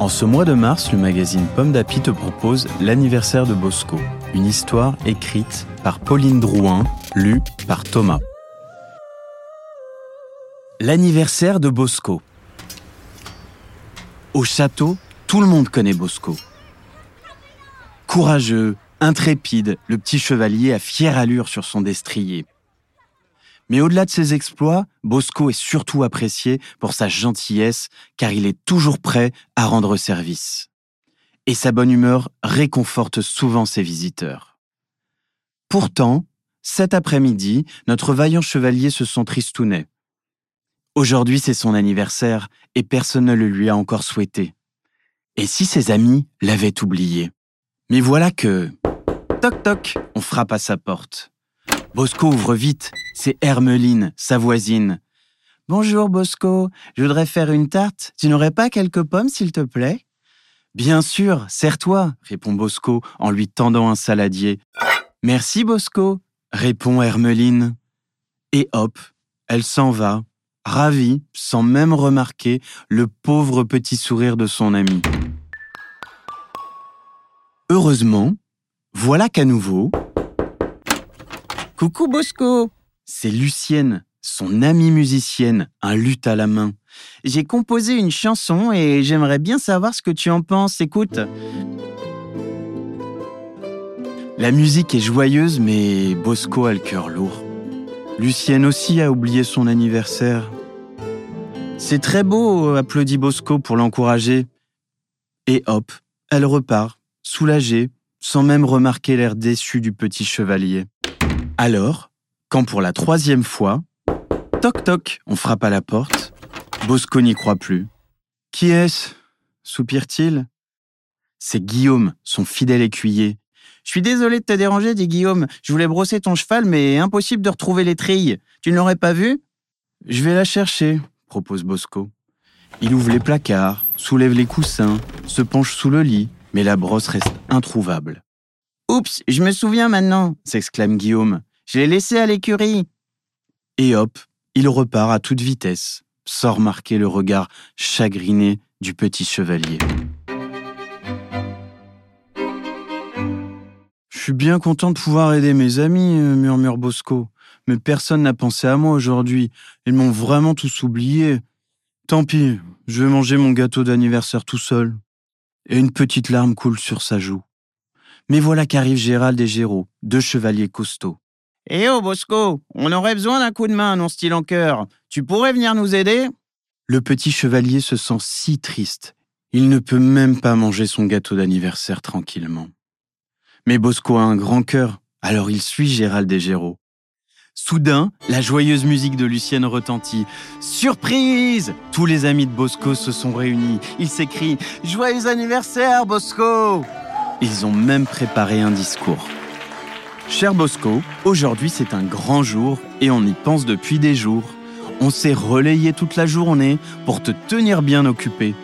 En ce mois de mars, le magazine Pomme d'Api te propose L'anniversaire de Bosco, une histoire écrite par Pauline Drouin, lue par Thomas. L'anniversaire de Bosco. Au château, tout le monde connaît Bosco. Courageux, intrépide, le petit chevalier a fière allure sur son destrier. Mais au-delà de ses exploits, Bosco est surtout apprécié pour sa gentillesse car il est toujours prêt à rendre service. Et sa bonne humeur réconforte souvent ses visiteurs. Pourtant, cet après-midi, notre vaillant chevalier se sent tristounet. Aujourd'hui, c'est son anniversaire et personne ne le lui a encore souhaité. Et si ses amis l'avaient oublié? Mais voilà que... Toc toc, on frappe à sa porte. Bosco ouvre vite, c'est Hermeline, sa voisine. Bonjour Bosco, je voudrais faire une tarte. Tu n'aurais pas quelques pommes, s'il te plaît? Bien sûr, serre-toi, répond Bosco en lui tendant un saladier. Merci Bosco, répond Hermeline. Et hop, elle s'en va, ravie, sans même remarquer le pauvre petit sourire de son ami. Heureusement, voilà qu'à nouveau, Coucou Bosco C'est Lucienne, son amie musicienne, un luth à la main. J'ai composé une chanson et j'aimerais bien savoir ce que tu en penses. Écoute. La musique est joyeuse, mais Bosco a le cœur lourd. Lucienne aussi a oublié son anniversaire. C'est très beau, applaudit Bosco pour l'encourager. Et hop, elle repart, soulagée, sans même remarquer l'air déçu du petit chevalier. Alors, quand pour la troisième fois, toc toc, on frappe à la porte, Bosco n'y croit plus. Qui est-ce? soupire-t-il. C'est Guillaume, son fidèle écuyer. Je suis désolé de te déranger, dit Guillaume. Je voulais brosser ton cheval, mais impossible de retrouver les trilles. Tu ne l'aurais pas vu? Je vais la chercher, propose Bosco. Il ouvre les placards, soulève les coussins, se penche sous le lit, mais la brosse reste introuvable. Oups, je me souviens maintenant, s'exclame Guillaume. Je l'ai laissé à l'écurie. Et hop, il repart à toute vitesse, sans remarquer le regard chagriné du petit chevalier. Je suis bien content de pouvoir aider mes amis, euh, murmure Bosco. Mais personne n'a pensé à moi aujourd'hui. Ils m'ont vraiment tous oublié. Tant pis, je vais manger mon gâteau d'anniversaire tout seul. Et une petite larme coule sur sa joue. Mais voilà qu'arrivent Gérald et Géraud, deux chevaliers costauds. Eh oh, Bosco, on aurait besoin d'un coup de main, non style en cœur. Tu pourrais venir nous aider? Le petit chevalier se sent si triste. Il ne peut même pas manger son gâteau d'anniversaire tranquillement. Mais Bosco a un grand cœur, alors il suit Gérald et Géraud. Soudain, la joyeuse musique de Lucienne retentit. Surprise Tous les amis de Bosco se sont réunis. Ils s'écrient Joyeux anniversaire, Bosco Ils ont même préparé un discours. Cher Bosco, aujourd'hui c'est un grand jour et on y pense depuis des jours. On s'est relayé toute la journée pour te tenir bien occupé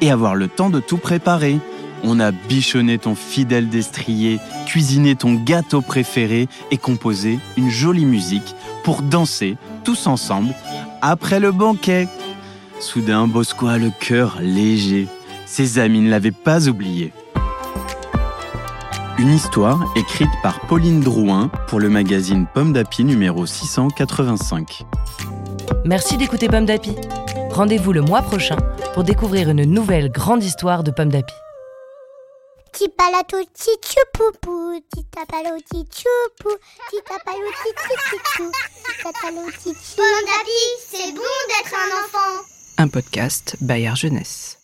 et avoir le temps de tout préparer. On a bichonné ton fidèle destrier, cuisiné ton gâteau préféré et composé une jolie musique pour danser tous ensemble après le banquet. Soudain, Bosco a le cœur léger. Ses amis ne l'avaient pas oublié. Une histoire écrite par Pauline Drouin pour le magazine Pomme d'Api numéro 685. Merci d'écouter Pomme d'Api. Rendez-vous le mois prochain pour découvrir une nouvelle grande histoire de Pomme d'Api. Petit palato, petit poupou, petit tapalo, petit choupou, petit tapalo, petit chou, petit tapalo, petit Pomme d'Api, c'est bon d'être un enfant. Un podcast Bayard Jeunesse.